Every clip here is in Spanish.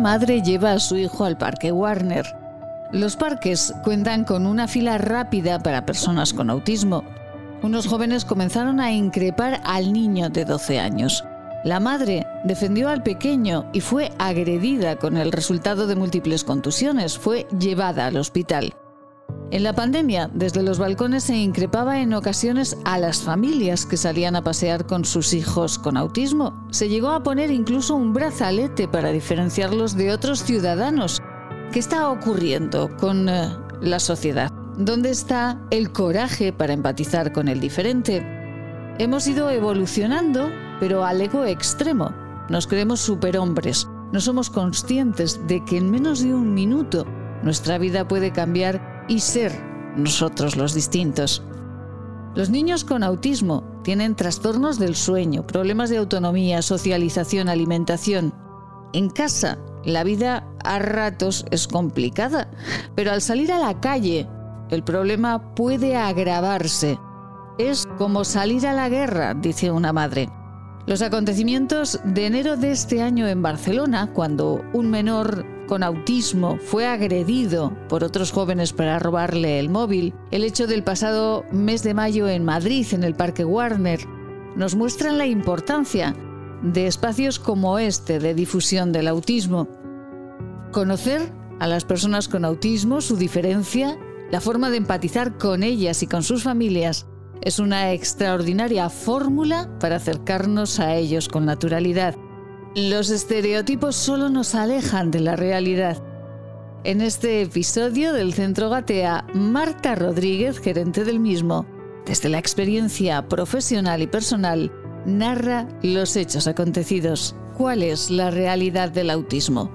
madre lleva a su hijo al Parque Warner. Los parques cuentan con una fila rápida para personas con autismo. Unos jóvenes comenzaron a increpar al niño de 12 años. La madre defendió al pequeño y fue agredida con el resultado de múltiples contusiones. Fue llevada al hospital. En la pandemia, desde los balcones se increpaba en ocasiones a las familias que salían a pasear con sus hijos con autismo. Se llegó a poner incluso un brazalete para diferenciarlos de otros ciudadanos. ¿Qué está ocurriendo con eh, la sociedad? ¿Dónde está el coraje para empatizar con el diferente? Hemos ido evolucionando, pero al ego extremo. Nos creemos superhombres. No somos conscientes de que en menos de un minuto nuestra vida puede cambiar y ser nosotros los distintos. Los niños con autismo tienen trastornos del sueño, problemas de autonomía, socialización, alimentación. En casa, la vida a ratos es complicada, pero al salir a la calle, el problema puede agravarse. Es como salir a la guerra, dice una madre. Los acontecimientos de enero de este año en Barcelona, cuando un menor con autismo fue agredido por otros jóvenes para robarle el móvil, el hecho del pasado mes de mayo en Madrid, en el Parque Warner, nos muestran la importancia de espacios como este de difusión del autismo. Conocer a las personas con autismo, su diferencia, la forma de empatizar con ellas y con sus familias, es una extraordinaria fórmula para acercarnos a ellos con naturalidad. Los estereotipos solo nos alejan de la realidad. En este episodio del Centro Gatea, Marta Rodríguez, gerente del mismo, desde la experiencia profesional y personal, narra los hechos acontecidos. ¿Cuál es la realidad del autismo?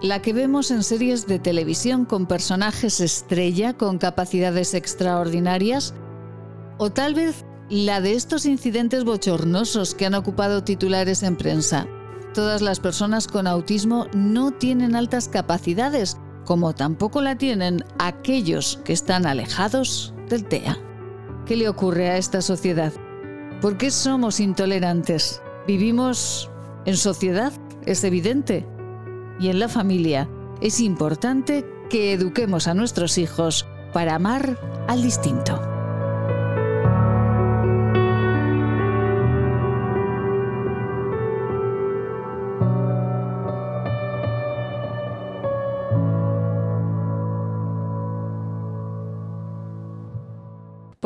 La que vemos en series de televisión con personajes estrella con capacidades extraordinarias? ¿O tal vez la de estos incidentes bochornosos que han ocupado titulares en prensa? Todas las personas con autismo no tienen altas capacidades, como tampoco la tienen aquellos que están alejados del TEA. ¿Qué le ocurre a esta sociedad? ¿Por qué somos intolerantes? ¿Vivimos en sociedad? Es evidente. Y en la familia es importante que eduquemos a nuestros hijos para amar al distinto.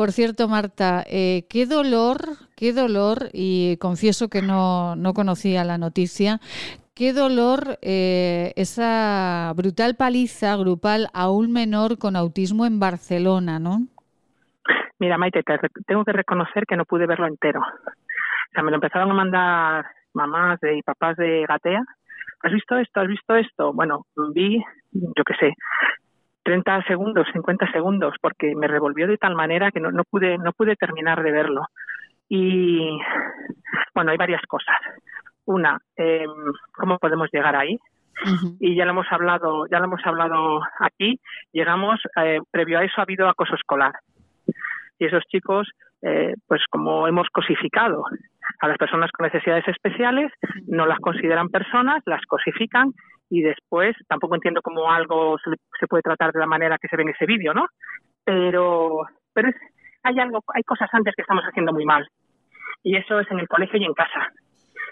Por cierto, Marta, eh, qué dolor, qué dolor, y confieso que no, no conocía la noticia, qué dolor eh, esa brutal paliza grupal a un menor con autismo en Barcelona, ¿no? Mira, Maite, tengo que reconocer que no pude verlo entero. O sea, me lo empezaron a mandar mamás y papás de Gatea. ¿Has visto esto? ¿Has visto esto? Bueno, vi, yo qué sé, 30 segundos, 50 segundos, porque me revolvió de tal manera que no, no pude no pude terminar de verlo. Y bueno, hay varias cosas. Una, eh, ¿cómo podemos llegar ahí? Y ya lo hemos hablado, ya lo hemos hablado aquí. Llegamos, eh, previo a eso ha habido acoso escolar. Y esos chicos, eh, pues como hemos cosificado a las personas con necesidades especiales, no las consideran personas, las cosifican y después tampoco entiendo cómo algo se, puede tratar de la manera que se ve en ese vídeo, ¿no? Pero, pero hay algo, hay cosas antes que estamos haciendo muy mal y eso es en el colegio y en casa.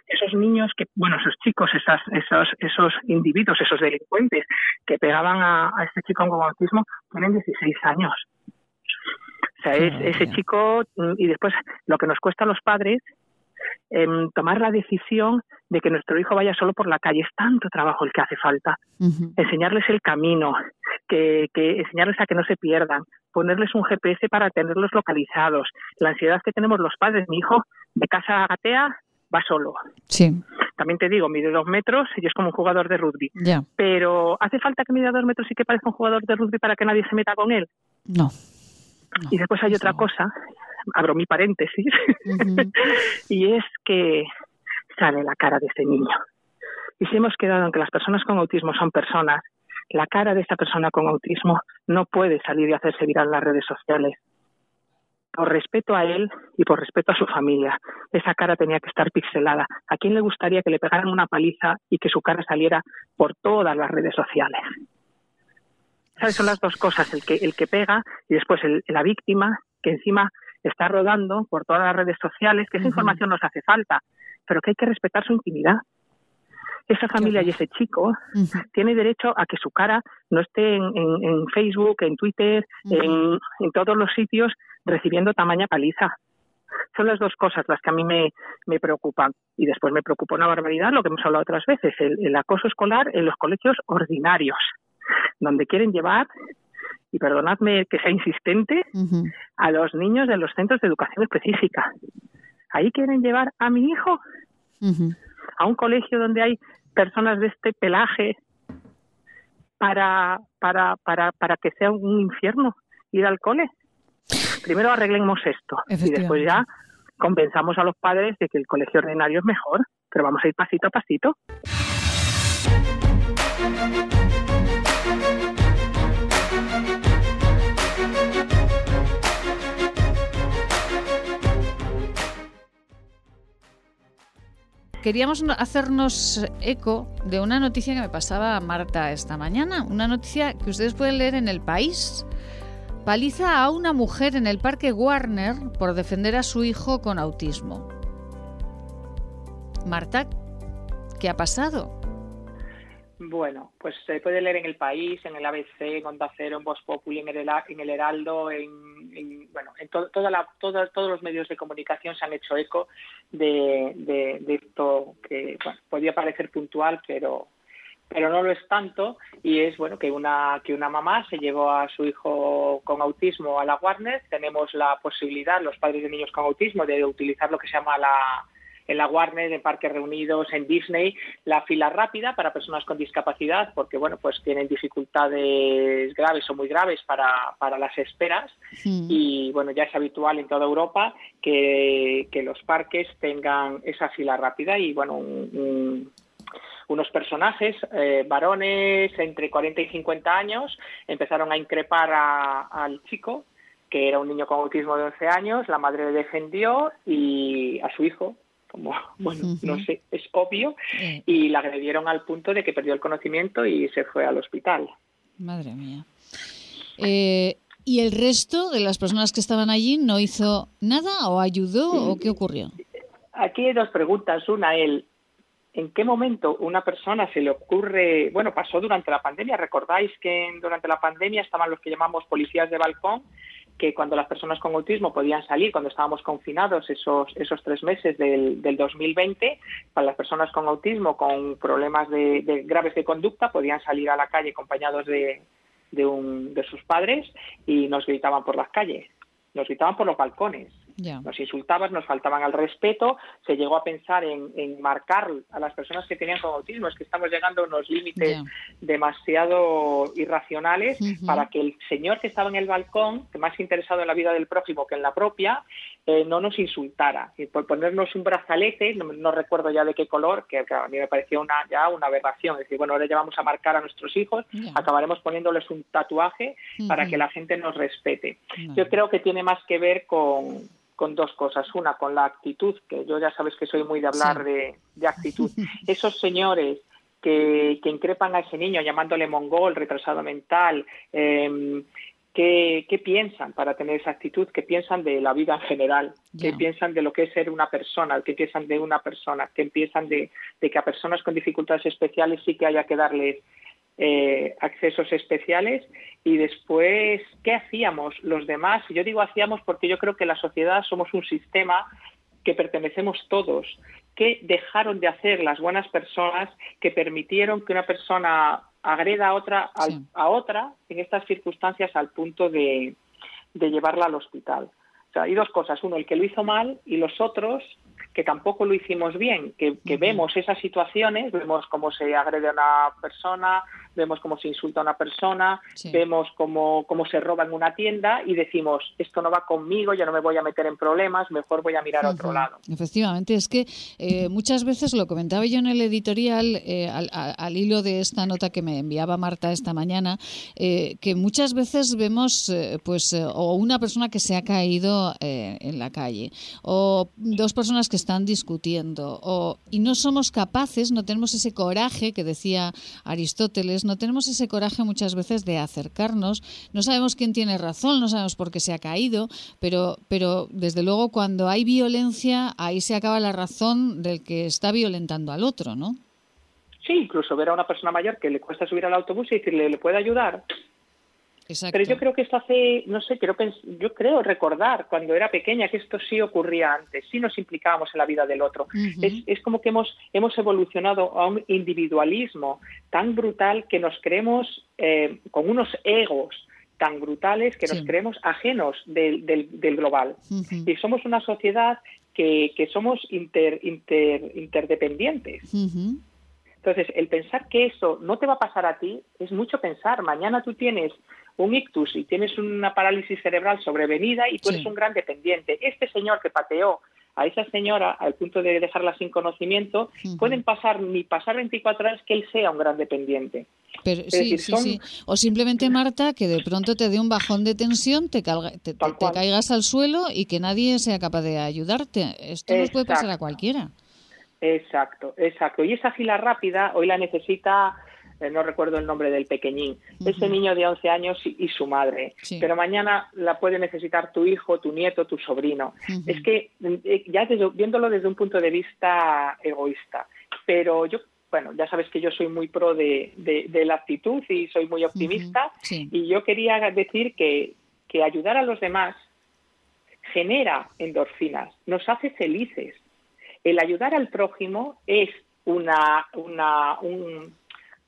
Esos niños que, bueno, esos chicos, esas, esos, esos individuos, esos delincuentes que pegaban a, este chico con autismo tienen 16 años. O sea, es, ese chico y después lo que nos cuesta a los padres tomar la decisión de que nuestro hijo vaya solo por la calle. Es tanto trabajo el que hace falta. Enseñarles el camino, que, enseñarles a que no se pierdan, ponerles un GPS para tenerlos localizados. La ansiedad que tenemos los padres, mi hijo de casa gatea va solo. Sí. También te digo, mide dos metros y es como un jugador de rugby. Ya. Pero ¿hace falta que mida dos metros y que parezca un jugador de rugby para que nadie se meta con él? No. y después hay otra cosa, abro mi paréntesis, y es que sale la cara de ese niño. Y si hemos quedado en que las personas con autismo son personas, la cara de esa persona con autismo no puede salir y hacerse viral en las redes sociales. Por respeto a él y por respeto a su familia, esa cara tenía que estar pixelada. ¿A quién le gustaría que le pegaran una paliza y que su cara saliera por todas las redes sociales? ¿Sabes? Son las dos cosas, el que, el que pega y después el, la víctima, que encima está rodando por todas las redes sociales, que esa información nos hace falta, pero que hay que respetar su intimidad. Esa familia y ese chico tiene derecho a que su cara no esté en, en, Facebook, en Twitter, en, en, todos los sitios recibiendo tamaña paliza. Son las dos cosas las que a mí me, me preocupan. Y después me preocupa una barbaridad lo que hemos hablado otras veces, el, el acoso escolar en los colegios ordinarios, donde quieren llevar y perdonadme que sea insistente, a los niños de los centros de educación específica. Ahí quieren llevar a mi hijo a un colegio donde hay personas de este pelaje para, para, para, para que sea un infierno ir al cole. Primero arreglemos esto y después ya compensamos a los padres de que el colegio ordinario es mejor, pero vamos a ir pasito a pasito. Queríamos hacernos eco de una noticia que me pasaba Marta esta mañana, una noticia que ustedes pueden leer en El País. Paliza a una mujer en el Parque Warner por defender a su hijo con autismo. Marta, ¿qué ha pasado? Bueno, pues se puede leer en El País, en el ABC, en Onda Cero, en Voz Populi, en el, Heraldo, en, bueno, en toda la, todos los medios de comunicación se han hecho eco de, de, esto que bueno, podía parecer puntual, pero pero no lo es tanto. Y es bueno que una que una mamá se llevó a su hijo con autismo a la Warner. Tenemos la posibilidad los padres de niños con autismo de utilizar lo que se llama la en la Warner, en Parques Reunidos, en Disney, la fila rápida para personas con discapacidad, porque bueno, pues tienen dificultades graves o muy graves para, para las esperas. Y bueno, ya es habitual en toda Europa que, que los parques tengan esa fila rápida y bueno, unos personajes, eh, varones entre 40 y 50 años, empezaron a increpar al chico que era un niño con autismo de 11 años, la madre le defendió y a su hijo, como, bueno, no sé, es obvio, y la agredieron al punto de que perdió el conocimiento y se fue al hospital. Madre mía. Eh, ¿Y el resto de las personas que estaban allí no hizo nada o ayudó o qué ocurrió? Aquí hay dos preguntas. Una, él, ¿en qué momento una persona se le ocurre, bueno, pasó durante la pandemia, recordáis que durante la pandemia estaban los que llamamos policías de balcón, que cuando las personas con autismo podían salir, cuando estábamos confinados esos, esos tres meses del, del 2020, para las personas con autismo con problemas de, graves de conducta podían salir a la calle acompañados de, de, un, de sus padres y nos gritaban por las calles, nos gritaban por los balcones. Nos insultaban, nos faltaban al respeto, se llegó a pensar en, marcar a las personas que tenían con autismo, es que estamos llegando a unos límites demasiado irracionales para que el señor que estaba en el balcón, que más interesado en la vida del prójimo que en la propia, eh, no nos insultara. Y por ponernos un brazalete, no, recuerdo ya de qué color, que, a mí me pareció una, ya una aberración. Es decir, bueno, ahora ya vamos a marcar a nuestros hijos, acabaremos poniéndoles un tatuaje para que la gente nos respete. Yo creo que tiene más que ver con con dos cosas. Una, con la actitud, que yo ya sabes que soy muy de hablar de, actitud. Esos señores que, que, increpan a ese niño llamándole mongol, retrasado mental, eh, ¿qué, piensan para tener esa actitud? ¿Qué piensan de la vida en general? ¿Qué piensan de lo que es ser una persona? ¿Qué piensan de una persona? ¿Qué piensan de, de que a personas con dificultades especiales sí que haya que darles eh, accesos especiales y después, ¿qué hacíamos los demás? Yo digo hacíamos porque yo creo que la sociedad somos un sistema que pertenecemos todos. ¿Qué dejaron de hacer las buenas personas que permitieron que una persona agreda a otra, a otra en estas circunstancias al punto de, de llevarla al hospital? O sea, hay dos cosas. Uno, el que lo hizo mal y los otros que tampoco lo hicimos bien, que, vemos esas situaciones, vemos cómo se agrede a una persona, vemos cómo se insulta a una persona, vemos cómo, cómo se roba en una tienda y decimos, esto no va conmigo, yo no me voy a meter en problemas, mejor voy a mirar a otro lado. Efectivamente, es que eh, muchas veces lo comentaba yo en el editorial eh, al, hilo de esta nota que me enviaba Marta esta mañana, eh, que muchas veces vemos pues o una persona que se ha caído en la calle o dos personas que están discutiendo o, y no somos capaces, no tenemos ese coraje que decía Aristóteles, no tenemos ese coraje muchas veces de acercarnos. No sabemos quién tiene razón, no sabemos por qué se ha caído, pero, pero desde luego cuando hay violencia, ahí se acaba la razón del que está violentando al otro, ¿no? Sí, incluso ver a una persona mayor que le cuesta subir al autobús y decirle, ¿le puede ayudar? Pero yo creo que esto hace, no sé, quiero yo creo recordar cuando era pequeña que esto sí ocurría antes, sí nos implicábamos en la vida del otro. es, como que hemos, hemos evolucionado a un individualismo tan brutal que nos creemos eh, con unos egos tan brutales que nos creemos ajenos del, del, global. Y somos una sociedad que, que somos inter, inter, interdependientes. Entonces, el pensar que eso no te va a pasar a ti es mucho pensar. Mañana tú tienes un ictus y tienes una parálisis cerebral sobrevenida y tú eres un gran dependiente. Este señor que pateó a esa señora al punto de dejarla sin conocimiento, pueden pasar ni pasar 24 horas que él sea un gran dependiente. Pero, sí, sí, sí. O simplemente, Marta, que de pronto te dé un bajón de tensión, te, te, caigas al suelo y que nadie sea capaz de ayudarte. Esto nos puede pasar a cualquiera. Exacto, exacto. Y esa fila rápida hoy la necesita eh, no recuerdo el nombre del pequeñín, ese niño de 11 años y, su madre. Pero mañana la puede necesitar tu hijo, tu nieto, tu sobrino. Es que eh, ya viéndolo desde un punto de vista egoísta, pero yo bueno, ya sabes que yo soy muy pro de, la actitud y soy muy optimista y yo quería decir que, que ayudar a los demás genera endorfinas, nos hace felices. El ayudar al prójimo es una, una, un,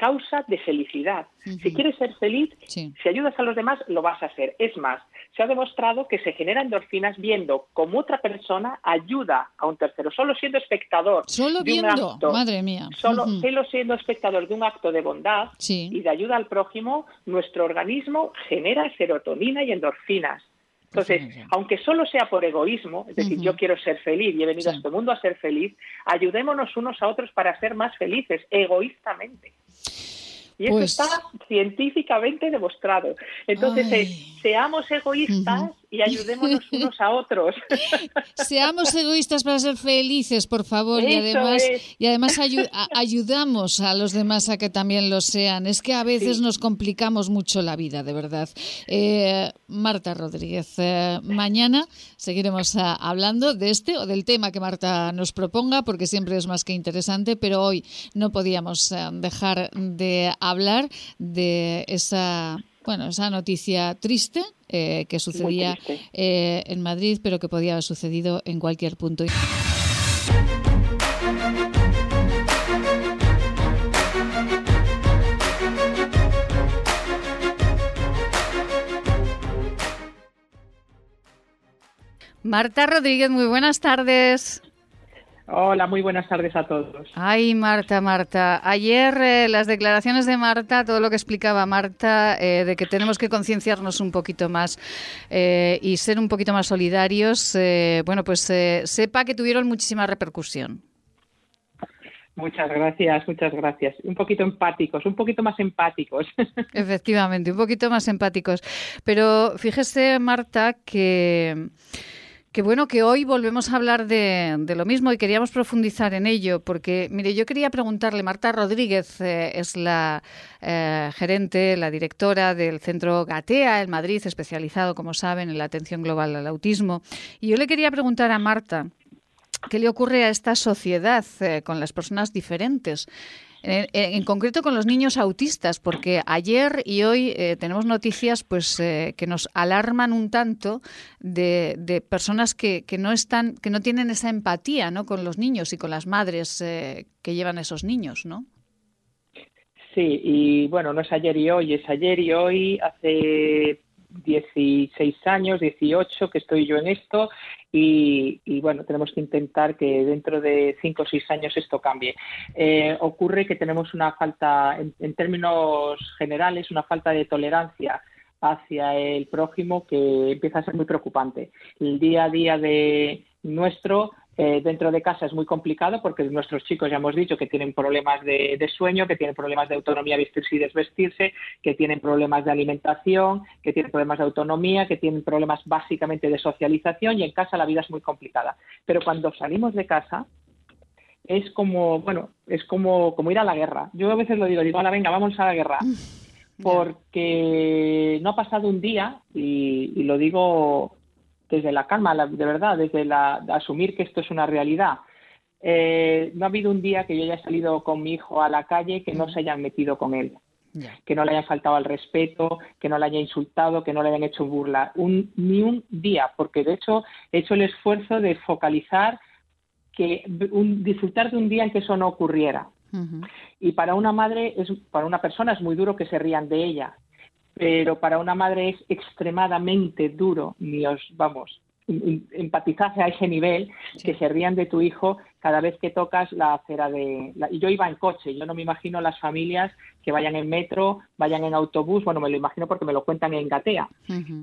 causa de felicidad. Si quieres ser feliz, si ayudas a los demás, lo vas a hacer. Es más, se ha demostrado que se generan endorfinas viendo cómo otra persona ayuda a un tercero, solo siendo espectador. Solo viendo, madre mía. Solo, siendo espectador de un acto de bondad y de ayuda al prójimo, nuestro organismo genera serotonina y endorfinas. Entonces, aunque solo sea por egoísmo, es decir, yo quiero ser feliz y he venido a este mundo a ser feliz, ayudémonos unos a otros para ser más felices, egoístamente. Y eso pues está científicamente demostrado. Entonces, eh, seamos egoístas y ayudémonos unos a otros. Seamos egoístas para ser felices, por favor, y además, y además ayudamos a los demás a que también lo sean. Es que a veces nos complicamos mucho la vida, de verdad. Eh, Marta Rodríguez, eh, mañana seguiremos ah, hablando de este o del tema que Marta nos proponga, porque siempre es más que interesante, pero hoy no podíamos eh, dejar de hablar de esa bueno, esa noticia triste eh, que sucedía eh, en Madrid, pero que podía haber sucedido en cualquier punto. Marta Rodríguez, muy buenas tardes. Hola, muy buenas tardes a todos. Ay, Marta, Marta. Ayer eh, las declaraciones de Marta, todo lo que explicaba Marta, eh, de que tenemos que concienciarnos un poquito más eh, y ser un poquito más solidarios, bueno, pues sepa que tuvieron muchísima repercusión. Muchas gracias, muchas gracias. Un poquito empáticos, un poquito más empáticos. Efectivamente, un poquito más empáticos. Pero fíjese, Marta, que Qué bueno que hoy volvemos a hablar de, lo mismo y queríamos profundizar en ello, porque, mire, yo quería preguntarle, Marta Rodríguez eh, es la eh, gerente, la directora del Centro Gatea en Madrid, especializado, como saben, en la atención global al autismo. Y yo le quería preguntar a Marta, ¿qué le ocurre a esta sociedad eh, con las personas diferentes? En, concreto con los niños autistas, porque ayer y hoy eh, tenemos noticias pues eh, que nos alarman un tanto de, personas que, que, no están, que no tienen esa empatía ¿no? con los niños y con las madres eh, que llevan esos niños, ¿no? Sí, y bueno, no es ayer y hoy, es ayer y hoy, hace 16 años, 18 que estoy yo en esto y, bueno, tenemos que intentar que dentro de 5 o 6 años esto cambie. Eh, ocurre que tenemos una falta, en, términos generales, una falta de tolerancia hacia el prójimo que empieza a ser muy preocupante. El día a día de nuestro eh, dentro de casa es muy complicado porque nuestros chicos ya hemos dicho que tienen problemas de, sueño, que tienen problemas de autonomía vestirse y desvestirse, que tienen problemas de alimentación, que tienen problemas de autonomía, que tienen problemas básicamente de socialización y en casa la vida es muy complicada. Pero cuando salimos de casa es como, bueno, es como, como ir a la guerra. Yo a veces lo digo, digo, hola, venga, vamos a la guerra. Porque no ha pasado un día, y lo digo desde la calma, de verdad, desde la, asumir que esto es una realidad. Eh, no ha habido un día que yo haya salido con mi hijo a la calle que no se hayan metido con él, que no le hayan faltado al respeto, que no le haya insultado, que no le hayan hecho burla. ni un día, porque de hecho he hecho el esfuerzo de focalizar que disfrutar de un día en que eso no ocurriera. Y para una madre, es, para una persona es muy duro que se rían de ella, pero para una madre es extremadamente duro, ni os, vamos, empatizar a ese nivel, que se rían de tu hijo cada vez que tocas la acera de... y yo iba en coche, yo no me imagino las familias que vayan en metro, vayan en autobús, bueno, me lo imagino porque me lo cuentan en Gatea,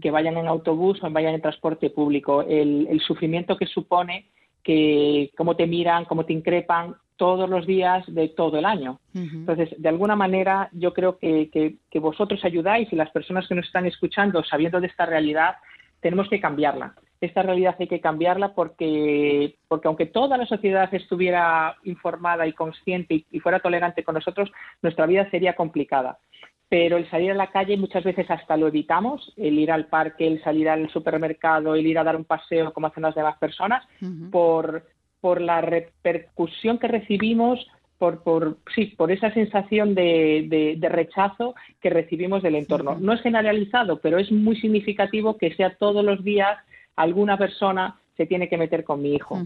que vayan en autobús o vayan en transporte público, el, el sufrimiento que supone que cómo te miran, cómo te increpan, todos los días de todo el año. Entonces, de alguna manera, yo creo que, que, vosotros ayudáis y las personas que nos están escuchando, sabiendo de esta realidad, tenemos que cambiarla. Esta realidad hay que cambiarla porque, porque aunque toda la sociedad estuviera informada y consciente y, fuera tolerante con nosotros, nuestra vida sería complicada pero el salir a la calle muchas veces hasta lo evitamos, el ir al parque, el salir al supermercado, el ir a dar un paseo como hacen las demás personas, por, por la repercusión que recibimos, por, por, sí, por esa sensación de, de, rechazo que recibimos del entorno. No es generalizado, pero es muy significativo que sea todos los días alguna persona se tiene que meter con mi hijo.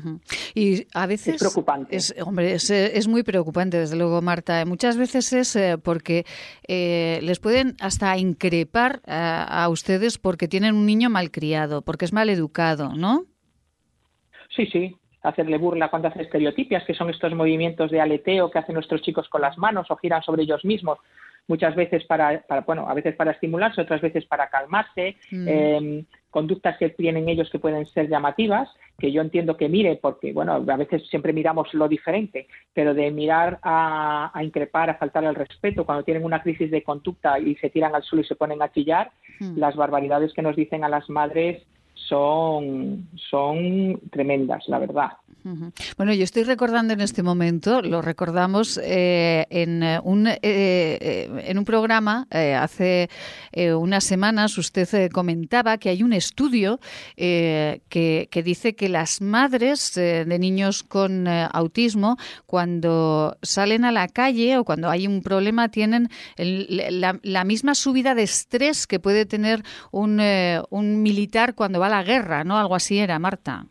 Y a veces es preocupante. Es, hombre, es, es, muy preocupante, desde luego, Marta. Muchas veces es eh, porque eh, les pueden hasta increpar a, a, ustedes porque tienen un niño malcriado, porque es mal educado, ¿no? Sí, sí hacerle burla cuando hace estereotipias, que son estos movimientos de aleteo que hacen nuestros chicos con las manos o giran sobre ellos mismos, muchas veces para, bueno, a veces para estimularse, otras veces para calmarse, mm. em, conductas que tienen ellos que pueden ser llamativas, que yo entiendo que mire, porque, bueno, a veces siempre miramos lo diferente, pero de mirar a, increpar, a faltar al respeto, cuando tienen una crisis de conducta y se tiran al suelo y se ponen a chillar, mm. las barbaridades que nos dicen a las madres son, son tremendas, la verdad. Bueno, yo estoy recordando en este momento, lo recordamos eh, en, eh, un, eh, en un programa hace unas semanas, usted comentaba que hay un estudio que, que, dice que las madres de niños con autismo, cuando salen a la calle o cuando hay un problema, tienen la, la, misma subida de estrés que puede tener un, un militar cuando va a la guerra, ¿no? Algo así era, Marta.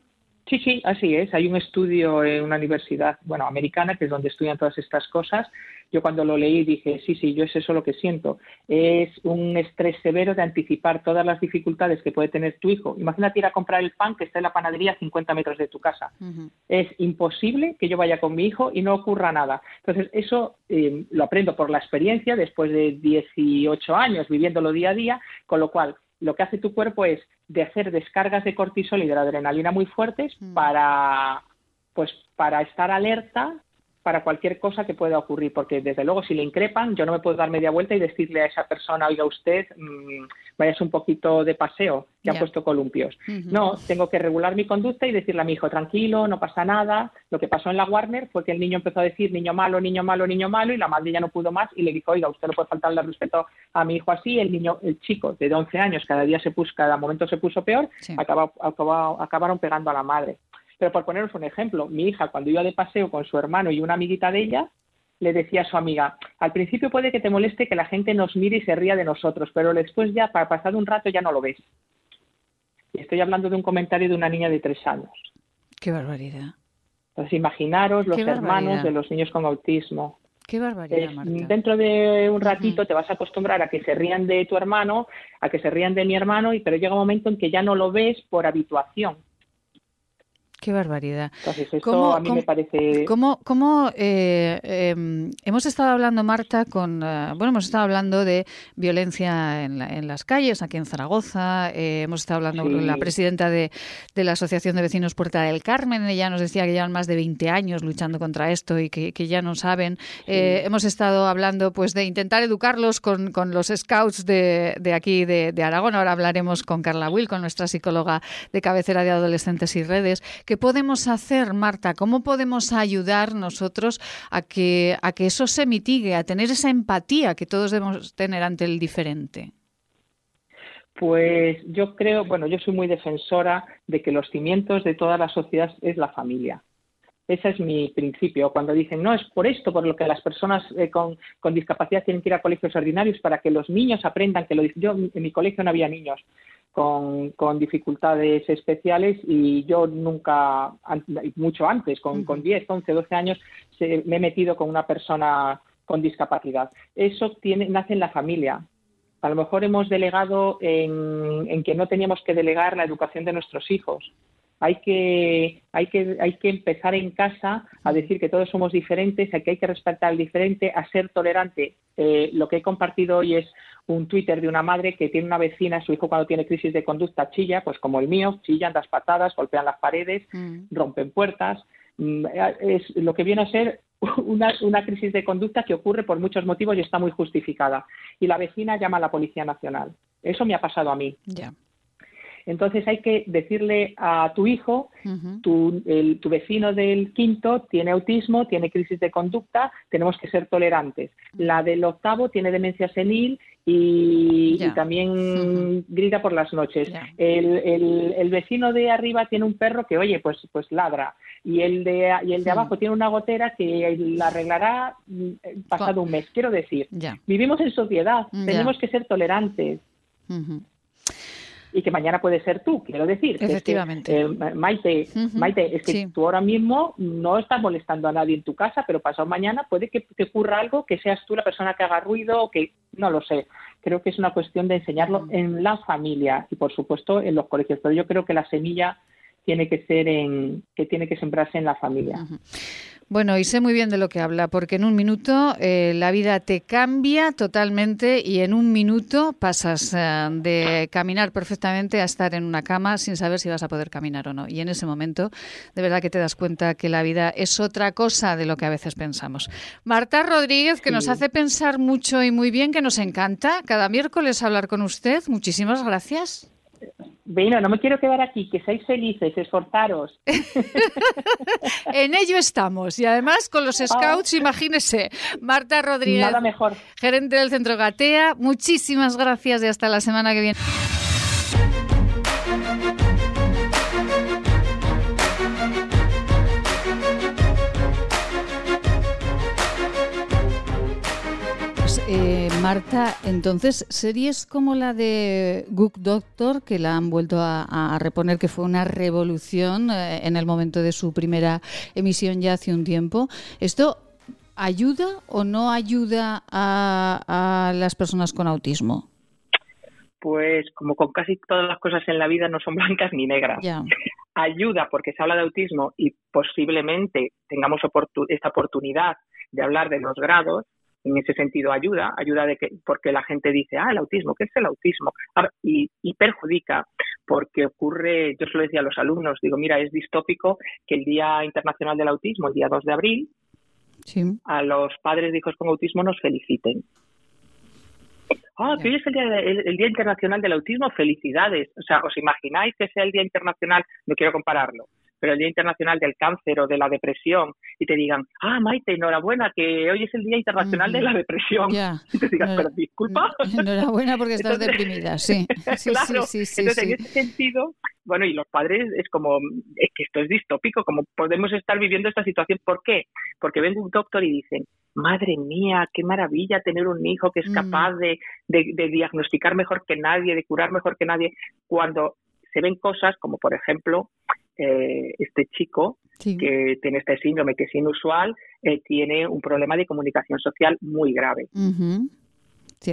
Sí, sí, así es. Hay un estudio en una universidad, bueno, americana, que es donde estudian todas estas cosas. Yo cuando lo leí dije, sí, sí, yo es eso lo que siento. Es un estrés severo de anticipar todas las dificultades que puede tener tu hijo. Imagínate ir a comprar el pan que está en la panadería a 50 metros de tu casa. Es imposible que yo vaya con mi hijo y no ocurra nada. Entonces, eso eh, lo aprendo por la experiencia después de 18 años viviéndolo día a día, con lo cual lo que hace tu cuerpo es de hacer descargas de cortisol y de la adrenalina muy fuertes mm. para pues para estar alerta para cualquier cosa que pueda ocurrir, porque desde luego si le increpan, yo no me puedo dar media vuelta y decirle a esa persona, oiga usted, mmm, vayas un poquito de paseo, que ha puesto columpios. No, tengo que regular mi conducta y decirle a mi hijo, tranquilo, no pasa nada. Lo que pasó en la Warner fue que el niño empezó a decir niño malo, niño malo, niño malo, y la madre ya no pudo más y le dijo, oiga, usted no puede faltarle respeto a mi hijo así. El niño, el chico de 11 años, cada día se puso, cada momento se puso peor, acabaron pegando a la madre. Pero por poneros un ejemplo, mi hija cuando iba de paseo con su hermano y una amiguita de ella, le decía a su amiga, al principio puede que te moleste que la gente nos mire y se ría de nosotros, pero después ya, para pasar un rato, ya no lo ves. Y estoy hablando de un comentario de una niña de tres años. Qué barbaridad. Entonces, imaginaros los hermanos de los niños con autismo. Qué barbaridad, Dentro de un ratito te vas a acostumbrar a que se rían de tu hermano, a que se rían de mi hermano, y pero llega un momento en que ya no lo ves por habituación. Qué barbaridad. ¿Cómo, a mí me parece. ¿Cómo, eh, em, hemos estado hablando, Marta, con. Eh, bueno, hemos estado hablando de violencia en, las calles, aquí en Zaragoza. Eh, hemos estado hablando con la presidenta de, la Asociación de Vecinos Puerta del Carmen. Ella nos decía que llevan más de 20 años luchando contra esto y que, ya no saben. hemos estado hablando pues de intentar educarlos con, los scouts de, aquí de, de, Aragón. Ahora hablaremos con Carla Will, con nuestra psicóloga de cabecera de adolescentes y redes ¿Qué podemos hacer, Marta? ¿Cómo podemos ayudar nosotros a que, a que eso se mitigue, a tener esa empatía que todos debemos tener ante el diferente? Pues yo creo, bueno, yo soy muy defensora de que los cimientos de toda la sociedad es la familia. Ese es mi principio. Cuando dicen, no, es por esto por lo que las personas eh, con, discapacidad tienen que ir a colegios ordinarios para que los niños aprendan que lo Yo en mi colegio no había niños con, con, dificultades especiales y yo nunca, mucho antes, con, con 10, 11, 12 años, me he metido con una persona con discapacidad. Eso tiene, nace en la familia. A lo mejor hemos delegado en, en que no teníamos que delegar la educación de nuestros hijos hay que, hay que, hay que empezar en casa a decir que todos somos diferentes, a que hay que respetar al diferente, a ser tolerante. Eh, lo que he compartido hoy es un Twitter de una madre que tiene una vecina, su hijo cuando tiene crisis de conducta chilla, pues como el mío, chillan, das patadas, golpean las paredes, mm. rompen puertas. Mm, es lo que viene a ser una, una, crisis de conducta que ocurre por muchos motivos y está muy justificada. Y la vecina llama a la Policía Nacional. Eso me ha pasado a mí. Entonces hay que decirle a tu hijo, tu, vecino del quinto tiene autismo, tiene crisis de conducta, tenemos que ser tolerantes. La del octavo tiene demencia senil y, también grita por las noches. El, vecino de arriba tiene un perro que, oye, pues, pues ladra. Y el de, y el de abajo tiene una gotera que la arreglará mm, pasado un mes. Quiero decir, vivimos en sociedad, tenemos que ser tolerantes y que mañana puede ser tú, quiero decir. Efectivamente. Eh, Maite, Maite, es que tú ahora mismo no estás molestando a nadie en tu casa, pero pasado mañana puede que te ocurra algo que seas tú la persona que haga ruido que no lo sé. Creo que es una cuestión de enseñarlo en la familia y por supuesto en los colegios, pero yo creo que la semilla tiene que ser en que tiene que sembrarse en la familia. Bueno, y sé muy bien de lo que habla, porque en un minuto eh, la vida te cambia totalmente y en un minuto pasas eh, de caminar perfectamente a estar en una cama sin saber si vas a poder caminar o no. Y en ese momento, de verdad que te das cuenta que la vida es otra cosa de lo que a veces pensamos. Marta Rodríguez, que nos hace pensar mucho y muy bien, que nos encanta cada miércoles hablar con usted. Muchísimas gracias. Bueno, no me quiero quedar aquí, que seáis felices, esforzaros. en ello estamos. Y además con los ah. scouts, imagínese. Marta Rodríguez, Nada mejor. gerente del Centro Gatea, muchísimas gracias y hasta la semana que viene. Marta, entonces, series como la de Gook Doctor, que la han vuelto a, reponer, que fue una revolución eh, en el momento de su primera emisión ya hace un tiempo, ¿esto ayuda o no ayuda a, las personas con autismo? Pues como con casi todas las cosas en la vida no son blancas ni negras. Ayuda porque se habla de autismo y posiblemente tengamos esta oportunidad de hablar de los grados, en ese sentido ayuda, ayuda de que, porque la gente dice, ah, el autismo, ¿qué es el autismo? Y, perjudica porque ocurre, yo se lo decía a los alumnos, digo, mira, es distópico que el Día Internacional del Autismo, el día 2 de abril, a los padres de hijos con autismo nos feliciten. Ah, que hoy es el día, el día Internacional del Autismo, felicidades. O sea, ¿os imagináis que sea el Día Internacional? No quiero compararlo, pero el Día Internacional del Cáncer o de la Depresión y te digan, ah, Maite, enhorabuena, que hoy es el Día Internacional de la Depresión. Y te digas, pero disculpa. Enhorabuena porque estás deprimida, sí. claro, sí, sí, entonces en ese sentido, bueno, y los padres es como, es que esto es distópico, como podemos estar viviendo esta situación. ¿Por qué? Porque ven un doctor y dicen, madre mía, qué maravilla tener un hijo que es mm. capaz de, de diagnosticar mejor que nadie, de curar mejor que nadie, cuando se ven cosas como, por ejemplo, eh, este chico que tiene este síndrome que es inusual, eh, tiene un problema de comunicación social muy grave.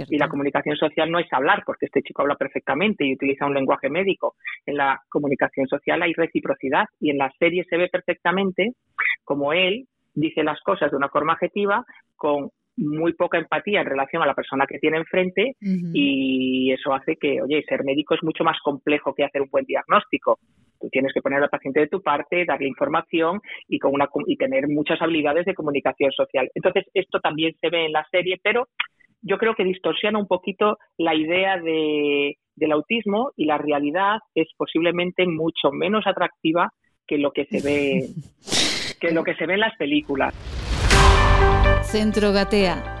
Y la comunicación social no es hablar, porque este chico habla perfectamente y utiliza un lenguaje médico. En la comunicación social hay reciprocidad y en la serie se ve perfectamente como él dice las cosas de una forma objetiva con muy poca empatía en relación a la persona que tiene enfrente y eso hace que, oye, ser médico es mucho más complejo que hacer un buen diagnóstico. Tú tienes que poner al paciente de tu parte, darle información y, con una, y tener muchas habilidades de comunicación social. Entonces, esto también se ve en la serie, pero yo creo que distorsiona un poquito la idea de, del autismo y la realidad es posiblemente mucho menos atractiva que lo que se ve que lo que se ve en las películas. Centro Gatea,